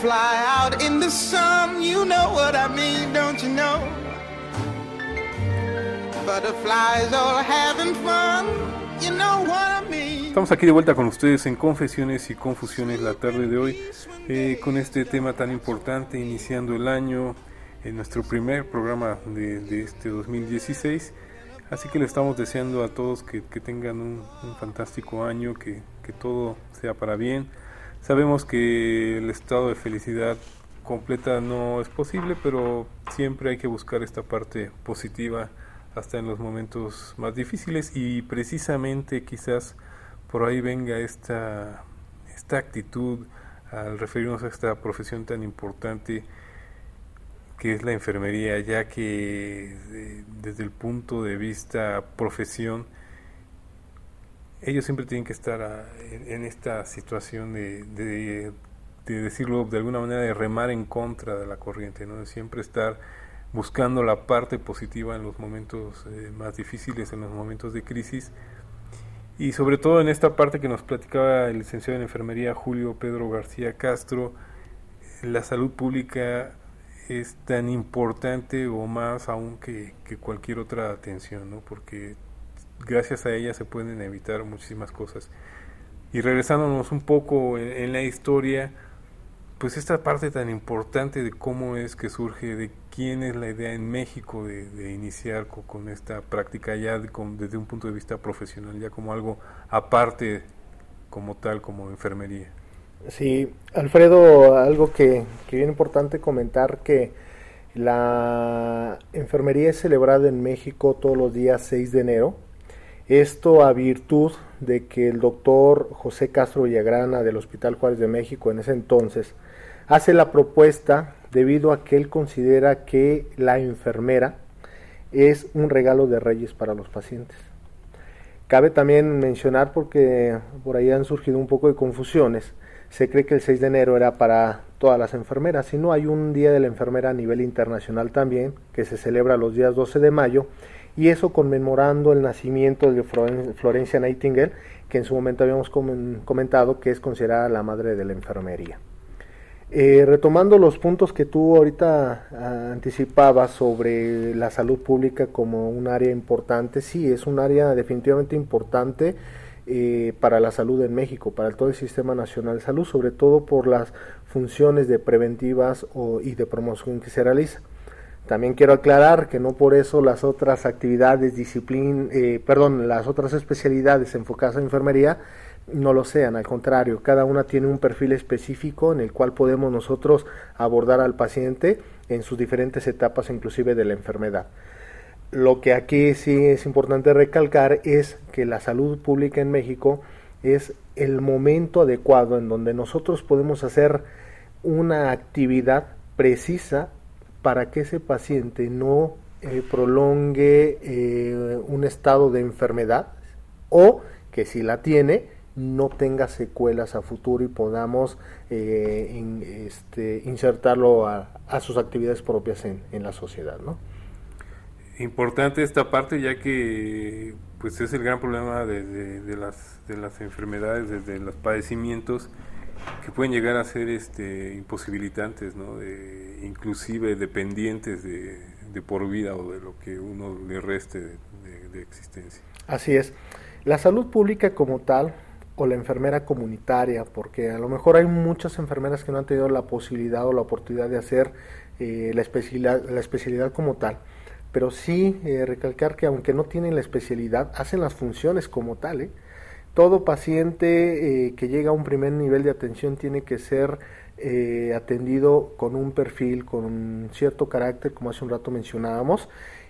Fly out in the sun. You know what I mean, don't you know? Estamos aquí de vuelta con ustedes en Confesiones y Confusiones la tarde de hoy eh, con este tema tan importante iniciando el año en nuestro primer programa de, este 2016 así que le estamos deseando a todos que, tengan un, fantástico año que, que todo sea para bien sabemos que el estado de felicidad completa no es posible pero siempre hay que buscar esta parte positiva hasta en los momentos más difíciles y precisamente quizás por ahí venga esta, esta actitud al referirnos a esta profesión tan importante que es la enfermería, ya que eh, desde el punto de vista profesión, ellos siempre tienen que estar ah, en, esta situación de, de, decirlo de alguna manera, de remar en contra de la corriente, ¿no? de siempre estar buscando la parte positiva en los momentos eh, más difíciles, en los momentos de crisis. Y sobre todo en esta parte que nos platicaba el licenciado en enfermería Julio Pedro García Castro, la salud pública es tan importante o más aún que, cualquier otra atención, ¿no? porque gracias a ella se pueden evitar muchísimas cosas. Y regresándonos un poco en la historia, pues esta parte tan importante de cómo es que surge, de quién es la idea en México de, iniciar con, esta práctica ya desde un punto de vista profesional, ya como algo aparte como tal, como enfermería. Sí, Alfredo, algo que, que bien importante comentar que la enfermería es celebrada en México todos los días 6 de enero. Esto a virtud de que el doctor José Castro Villagrana del Hospital Juárez de México en ese entonces hace la propuesta debido a que él considera que la enfermera es un regalo de reyes para los pacientes. Cabe también mencionar, porque por ahí han surgido un poco de confusiones, se cree que el 6 de enero era para todas las enfermeras, sino hay un Día de la Enfermera a nivel internacional también, que se celebra los días 12 de mayo, y eso conmemorando el nacimiento de Florencia Nightingale, que en su momento habíamos comentado que es considerada la madre de la enfermería. Eh, retomando los puntos que tú ahorita ah, anticipabas sobre la salud pública como un área importante, sí, es un área definitivamente importante eh, para la salud en México, para todo el Sistema Nacional de Salud, sobre todo por las funciones de preventivas y de promoción que se realiza. También quiero aclarar que no por eso las otras actividades, disciplina, eh, perdón, las otras especialidades enfocadas en enfermería no lo sean, al contrario, cada una tiene un perfil específico en el cual podemos nosotros abordar al paciente en sus diferentes etapas inclusive de la enfermedad. Lo que aquí sí es importante recalcar es que la salud pública en México es el momento adecuado en donde nosotros podemos hacer una actividad precisa para que ese paciente no eh, prolongue eh, un estado de enfermedad o que si la tiene no tenga secuelas a futuro y podamos eh, este, insertarlo a, sus actividades propias en, la sociedad. ¿no? Importante esta parte ya que pues es el gran problema de, las, de las enfermedades, de, los padecimientos que pueden llegar a ser este, imposibilitantes, ¿no? de, inclusive dependientes de, de por vida o de lo que uno le reste de existencia. Así es. La salud pública como tal o la enfermera comunitaria, porque a lo mejor hay muchas enfermeras que no han tenido la posibilidad o la oportunidad de hacer eh, la, especialidad, la especialidad como tal. Pero sí eh, recalcar que aunque no tienen la especialidad, hacen las funciones como tal. ¿eh? Todo paciente que llega a un primer nivel de atención tiene que ser atendido con un perfil, con un cierto carácter, como hace un rato mencionábamos,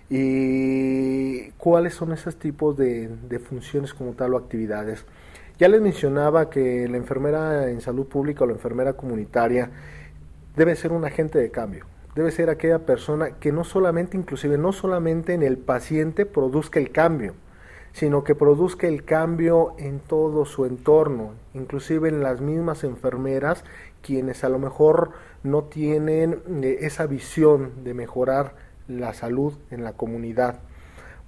y cuáles son esos tipos de, de funciones como tal o actividades. Ya les mencionaba que la enfermera en salud pública o la enfermera comunitaria debe ser un agente de cambio. Debe ser aquella persona que no solamente, inclusive no solamente en el paciente produzca el cambio, sino que produzca el cambio en todo su entorno, inclusive en las mismas enfermeras, quienes a lo mejor no tienen eh, esa visión de mejorar la salud en la comunidad.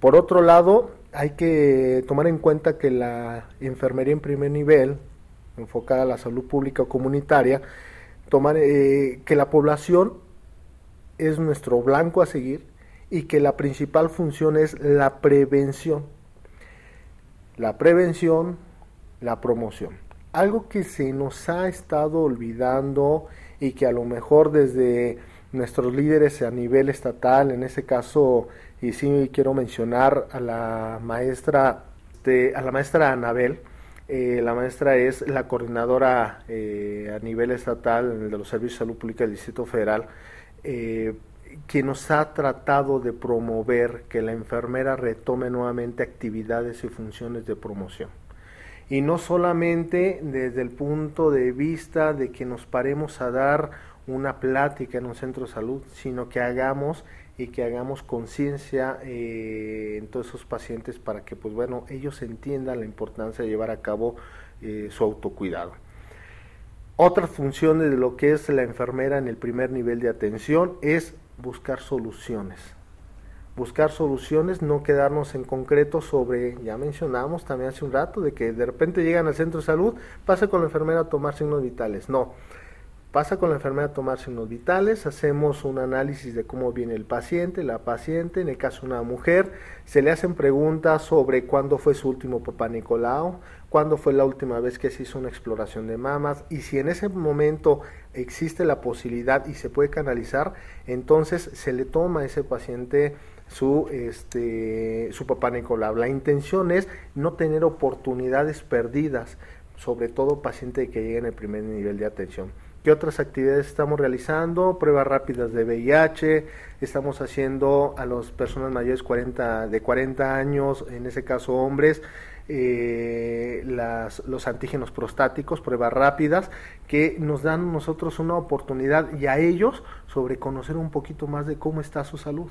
Por otro lado, hay que tomar en cuenta que la enfermería en primer nivel, enfocada a la salud pública o comunitaria, tomar, eh, que la población es nuestro blanco a seguir y que la principal función es la prevención. La prevención, la promoción. Algo que se nos ha estado olvidando y que a lo mejor desde nuestros líderes a nivel estatal, en ese caso, y sí quiero mencionar a la maestra, de, a la maestra Anabel, eh, la maestra es la coordinadora eh, a nivel estatal de los servicios de salud pública del Distrito Federal, eh, quien nos ha tratado de promover que la enfermera retome nuevamente actividades y funciones de promoción. Y no solamente desde el punto de vista de que nos paremos a dar una plática en un centro de salud, sino que hagamos y que hagamos conciencia eh, en todos esos pacientes para que pues bueno ellos entiendan la importancia de llevar a cabo eh, su autocuidado. Otra función de lo que es la enfermera en el primer nivel de atención es buscar soluciones. Buscar soluciones, no quedarnos en concreto sobre, ya mencionamos también hace un rato, de que de repente llegan al centro de salud, pasa con la enfermera a tomar signos vitales. No, pasa con la enfermera a tomar signos vitales, hacemos un análisis de cómo viene el paciente, la paciente, en el caso de una mujer, se le hacen preguntas sobre cuándo fue su último papá Nicolau, cuándo fue la última vez que se hizo una exploración de mamas y si en ese momento existe la posibilidad y se puede canalizar, entonces se le toma a ese paciente su, este, su papá Nicolau. La intención es no tener oportunidades perdidas, sobre todo paciente que llegue en el primer nivel de atención. ¿Qué otras actividades estamos realizando? Pruebas rápidas de VIH, estamos haciendo a las personas mayores 40, de 40 años, en ese caso hombres, eh, las, los antígenos prostáticos, pruebas rápidas, que nos dan nosotros una oportunidad y a ellos sobre conocer un poquito más de cómo está su salud.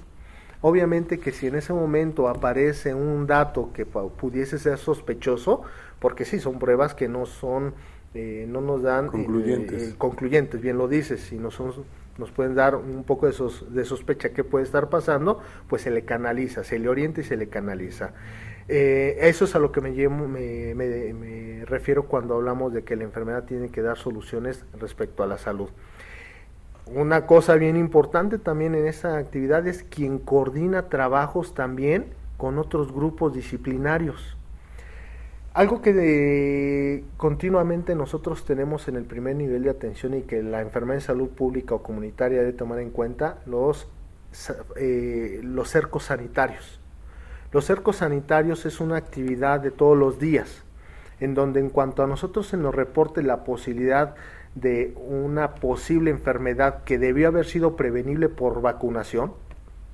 Obviamente que si en ese momento aparece un dato que pudiese ser sospechoso, porque sí, son pruebas que no son, eh, no nos dan concluyentes. Eh, concluyentes, bien lo dices, si no son nos pueden dar un poco de, de sospecha que puede estar pasando, pues se le canaliza, se le orienta y se le canaliza. Eh, eso es a lo que me, me, me, refiero cuando hablamos de que la enfermedad tiene que dar soluciones respecto a la salud. Una cosa bien importante también en esa actividad es quien coordina trabajos también con otros grupos disciplinarios. Algo que continuamente nosotros tenemos en el primer nivel de atención y que la enfermedad de salud pública o comunitaria debe tomar en cuenta, los, eh, los cercos sanitarios. Los cercos sanitarios es una actividad de todos los días, en donde en cuanto a nosotros se nos reporte la posibilidad de una posible enfermedad que debió haber sido prevenible por vacunación,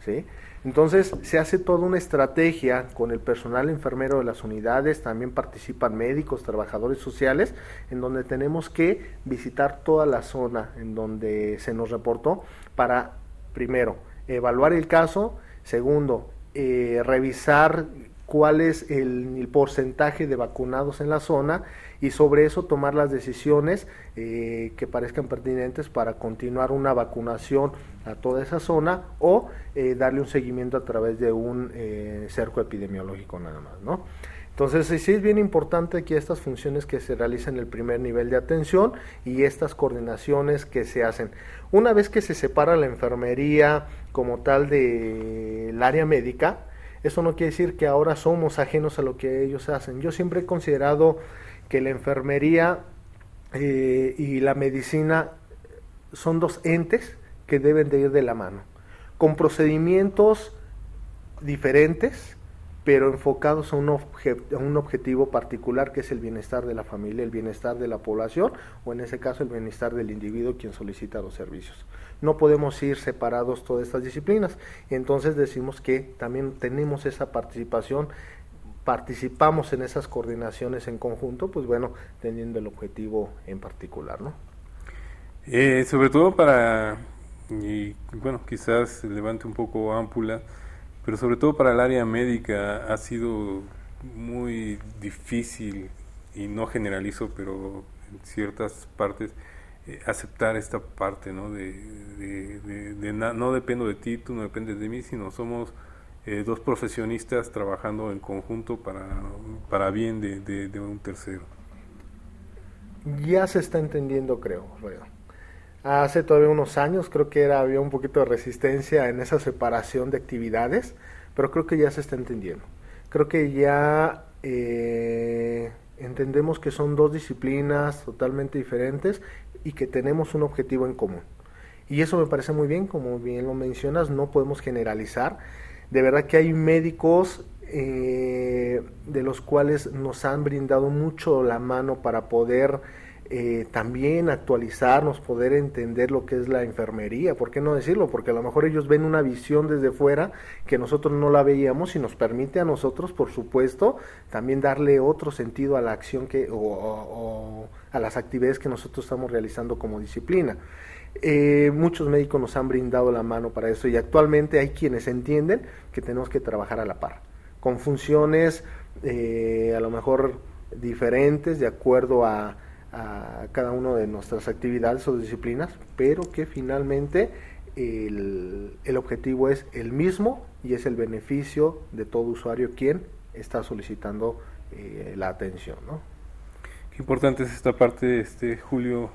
¿sí? Entonces se hace toda una estrategia con el personal enfermero de las unidades, también participan médicos, trabajadores sociales, en donde tenemos que visitar toda la zona en donde se nos reportó para, primero, evaluar el caso, segundo, eh, revisar cuál es el, porcentaje de vacunados en la zona y sobre eso tomar las decisiones eh, que parezcan pertinentes para continuar una vacunación a toda esa zona o eh, darle un seguimiento a través de un cerco epidemiológico nada más, ¿no? Entonces sí es bien importante aquí estas funciones que se realizan en el primer nivel de atención y estas coordinaciones que se hacen. Una vez que se separa la enfermería como tal del área médica, eso no quiere decir que ahora somos ajenos a lo que ellos hacen. Yo siempre he considerado que la enfermería eh, y la medicina son dos entes que deben de ir de la mano, con procedimientos diferentes, pero enfocados a un, un, objetivo particular que es el bienestar de la familia, el bienestar de la población o en ese caso el bienestar del individuo quien solicita los servicios. No podemos ir separados todas estas disciplinas entonces decimos que también tenemos esa participación, participamos en esas coordinaciones en conjunto, pues bueno, teniendo el objetivo en particular, ¿no? Eh, sobre todo para, y bueno, quizás levante un poco ámpula, pero sobre todo para el área médica ha sido muy difícil, y no generalizo, pero en ciertas partes, eh, aceptar esta parte, ¿no? De, de, no dependo de ti, tú no dependes de mí, sino somos eh, dos profesionistas trabajando en conjunto para, para bien de, un tercero. Ya se está entendiendo, creo, Hace todavía unos años creo que había un poquito de resistencia en esa separación de actividades, pero creo que ya se está entendiendo. Creo que ya eh, entendemos que son dos disciplinas totalmente diferentes y que tenemos un objetivo en común. Y eso me parece muy bien, como bien lo mencionas, no podemos generalizar. De verdad que hay médicos eh, de los cuales nos han brindado mucho la mano para poder eh, también actualizarnos, poder entender lo que es la enfermería, ¿por qué no decirlo? Porque a lo mejor ellos ven una visión desde fuera que nosotros no la veíamos y nos permite a nosotros, por supuesto, también darle otro sentido a la acción que, o, a las actividades que nosotros estamos realizando como disciplina. Eh, muchos médicos nos han brindado la mano para eso y actualmente hay quienes entienden que tenemos que trabajar a la par, con funciones eh, a lo mejor diferentes de acuerdo a a cada una de nuestras actividades o disciplinas, pero que finalmente el, el, objetivo es el mismo y es el beneficio de todo usuario quien está solicitando eh, la atención. ¿no? Qué importante es esta parte, este Julio.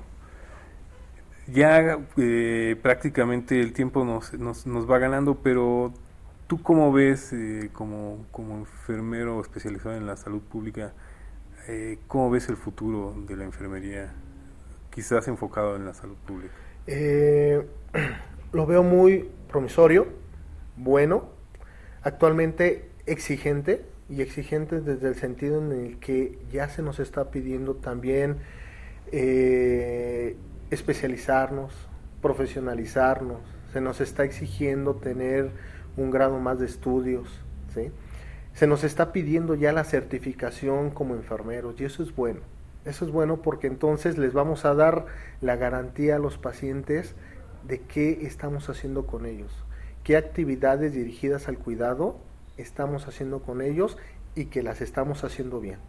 Ya eh, prácticamente el tiempo nos, nos, nos, va ganando, pero ¿tú cómo ves eh, como, como enfermero especializado en la salud pública? Eh, ¿Cómo ves el futuro de la enfermería, quizás enfocado en la salud pública? Eh, lo veo muy promisorio, bueno, actualmente exigente, y exigente desde el sentido en el que ya se nos está pidiendo también eh, especializarnos, profesionalizarnos, se nos está exigiendo tener un grado más de estudios, ¿sí? Se nos está pidiendo ya la certificación como enfermeros y eso es bueno. Eso es bueno porque entonces les vamos a dar la garantía a los pacientes de qué estamos haciendo con ellos, qué actividades dirigidas al cuidado estamos haciendo con ellos y que las estamos haciendo bien.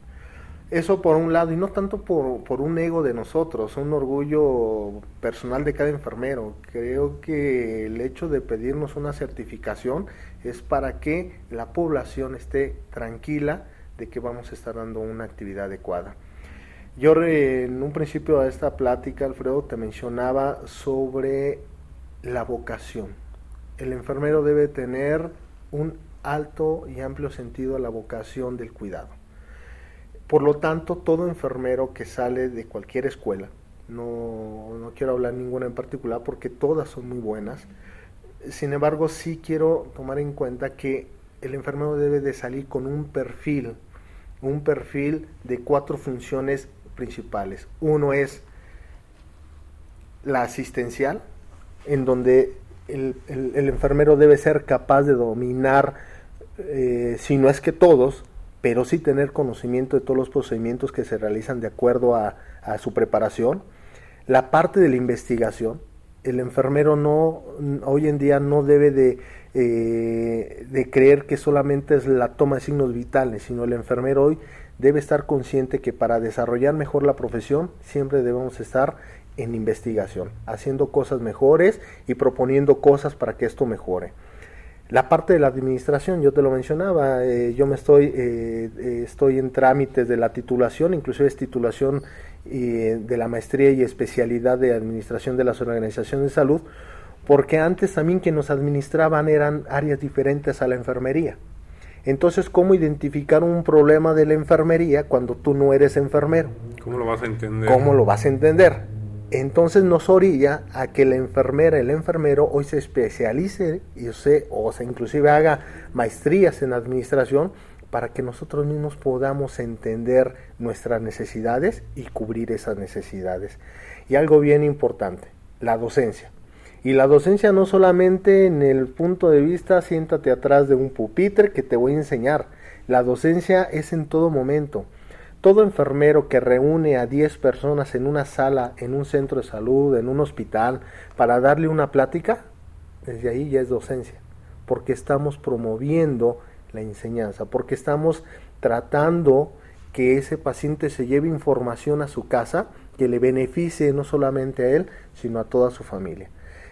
Eso por un lado, y no tanto por, por, un ego de nosotros, un orgullo personal de cada enfermero. Creo que el hecho de pedirnos una certificación es para que la población esté tranquila de que vamos a estar dando una actividad adecuada. Yo en un principio de esta plática, Alfredo, te mencionaba sobre la vocación. El enfermero debe tener un alto y amplio sentido a la vocación del cuidado por lo tanto, todo enfermero que sale de cualquier escuela, no, no quiero hablar ninguna en particular porque todas son muy buenas, sin embargo sí quiero tomar en cuenta que el enfermero debe de salir con un perfil, un perfil de cuatro funciones principales. Uno es la asistencial, en donde el, enfermero debe ser capaz de dominar, eh, si no es que todos, pero sí tener conocimiento de todos los procedimientos que se realizan de acuerdo a, su preparación. La parte de la investigación, el enfermero no hoy en día no debe de, eh, de, creer que solamente es la toma de signos vitales, sino el enfermero hoy debe estar consciente que para desarrollar mejor la profesión siempre debemos estar en investigación, haciendo cosas mejores y proponiendo cosas para que esto mejore. La parte de la administración, yo te lo mencionaba, eh, yo me estoy, eh, eh, estoy en trámites de la titulación, inclusive es titulación de la maestría y especialidad de administración de las organizaciones de salud, porque antes también que nos administraban eran áreas diferentes a la enfermería. Entonces, ¿cómo identificar un problema de la enfermería cuando tú no eres enfermero? ¿Cómo lo vas a entender? ¿Cómo lo vas a entender? Entonces nos orilla a que la enfermera, el enfermero hoy se especialice y se, o inclusive haga maestrías en administración para que nosotros mismos podamos entender nuestras necesidades y cubrir esas necesidades. Y algo bien importante, la docencia. Y la docencia no solamente en el punto de vista siéntate atrás de un pupitre que te voy a enseñar. La docencia es en todo momento. Todo enfermero que reúne a 10 personas en una sala, en un centro de salud, en un hospital, para darle una plática, desde ahí ya es docencia, porque estamos promoviendo la enseñanza, porque estamos tratando que ese paciente se lleve información a su casa que le beneficie no solamente a él, sino a toda su familia.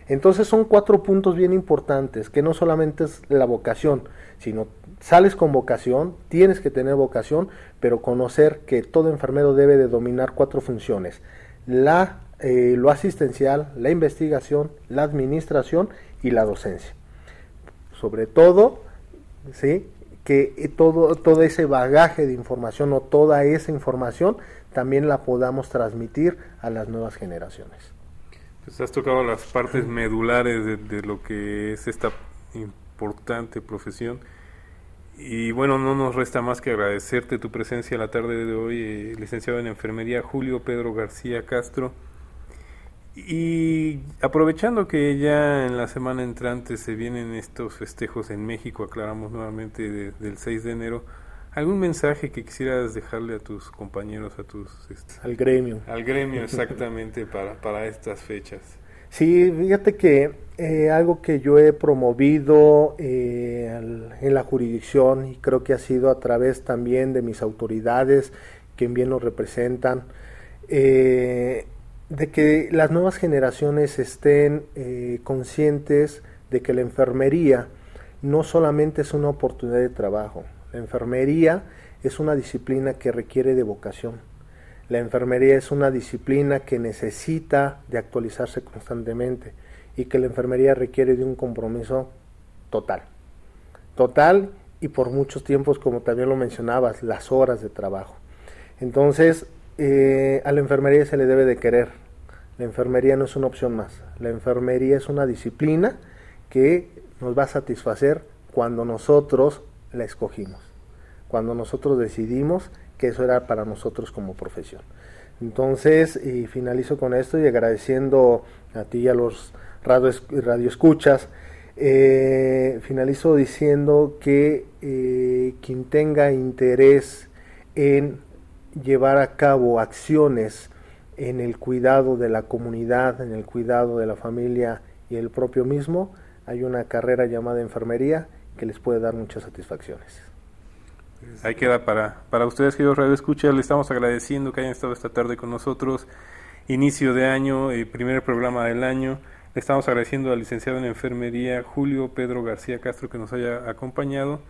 Entonces son cuatro puntos bien importantes, que no solamente es la vocación, sino sales con vocación, tienes que tener vocación, pero conocer que todo enfermero debe de dominar cuatro funciones. La eh, lo asistencial, la investigación, la administración y la docencia. Sobre todo, ¿sí? que todo, todo ese bagaje de información o toda esa información también la podamos transmitir a las nuevas generaciones. Pues has tocado las partes medulares de, lo que es esta importante profesión. Y bueno, no nos resta más que agradecerte tu presencia la tarde de hoy, eh, licenciado en enfermería Julio Pedro García Castro. Y aprovechando que ya en la semana entrante se vienen estos festejos en México, aclaramos nuevamente del 6 de enero, ¿algún mensaje que quisieras dejarle a tus compañeros, a tus... Este, al gremio. Al gremio, exactamente, para, para estas fechas? Sí, fíjate que eh, algo que yo he promovido eh, en la jurisdicción y creo que ha sido a través también de mis autoridades, quien bien lo representan, eh, de que las nuevas generaciones estén eh, conscientes de que la enfermería no solamente es una oportunidad de trabajo, la enfermería es una disciplina que requiere de vocación. La enfermería es una disciplina que necesita de actualizarse constantemente y que la enfermería requiere de un compromiso total. Total y por muchos tiempos, como también lo mencionabas, las horas de trabajo. Entonces, eh, a la enfermería se le debe de querer, la enfermería no es una opción más. La enfermería es una disciplina que nos va a satisfacer cuando nosotros la escogimos, cuando nosotros decidimos que eso era para nosotros como profesión. Entonces, y finalizo con esto y agradeciendo a ti y a los radioescuchas, eh, finalizo diciendo que eh, quien tenga interés en llevar a cabo acciones en el cuidado de la comunidad, en el cuidado de la familia y el propio mismo, hay una carrera llamada enfermería que les puede dar muchas satisfacciones. Ahí queda para, para ustedes, que Radio Escucha, le estamos agradeciendo que hayan estado esta tarde con nosotros. Inicio de año, el primer programa del año. Le estamos agradeciendo al licenciado en enfermería Julio Pedro García Castro que nos haya acompañado.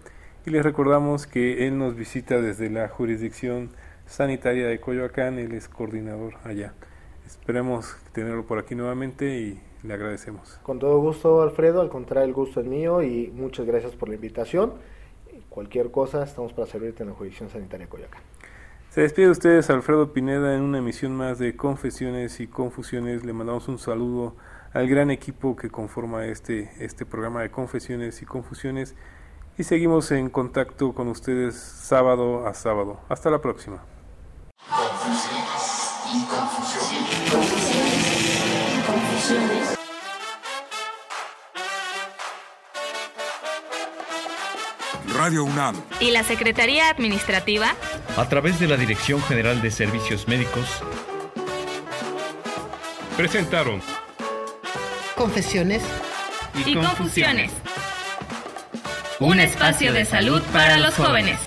Y les recordamos que él nos visita desde la jurisdicción sanitaria de Coyoacán, él es coordinador allá. Esperemos tenerlo por aquí nuevamente y le agradecemos. Con todo gusto, Alfredo, al contrario, el gusto es mío y muchas gracias por la invitación. Cualquier cosa, estamos para servirte en la jurisdicción sanitaria Coyoacán. Se despide de ustedes Alfredo Pineda en una emisión más de Confesiones y Confusiones. Le mandamos un saludo al gran equipo que conforma este, este programa de Confesiones y Confusiones y seguimos en contacto con ustedes sábado a sábado. Hasta la próxima. Confusiones y. Confusiones Radio UNAM. ¿Y la Secretaría Administrativa? A través de la Dirección General de Servicios Médicos. Presentaron. Confesiones y, confusiones. Un espacio de salud para los jóvenes.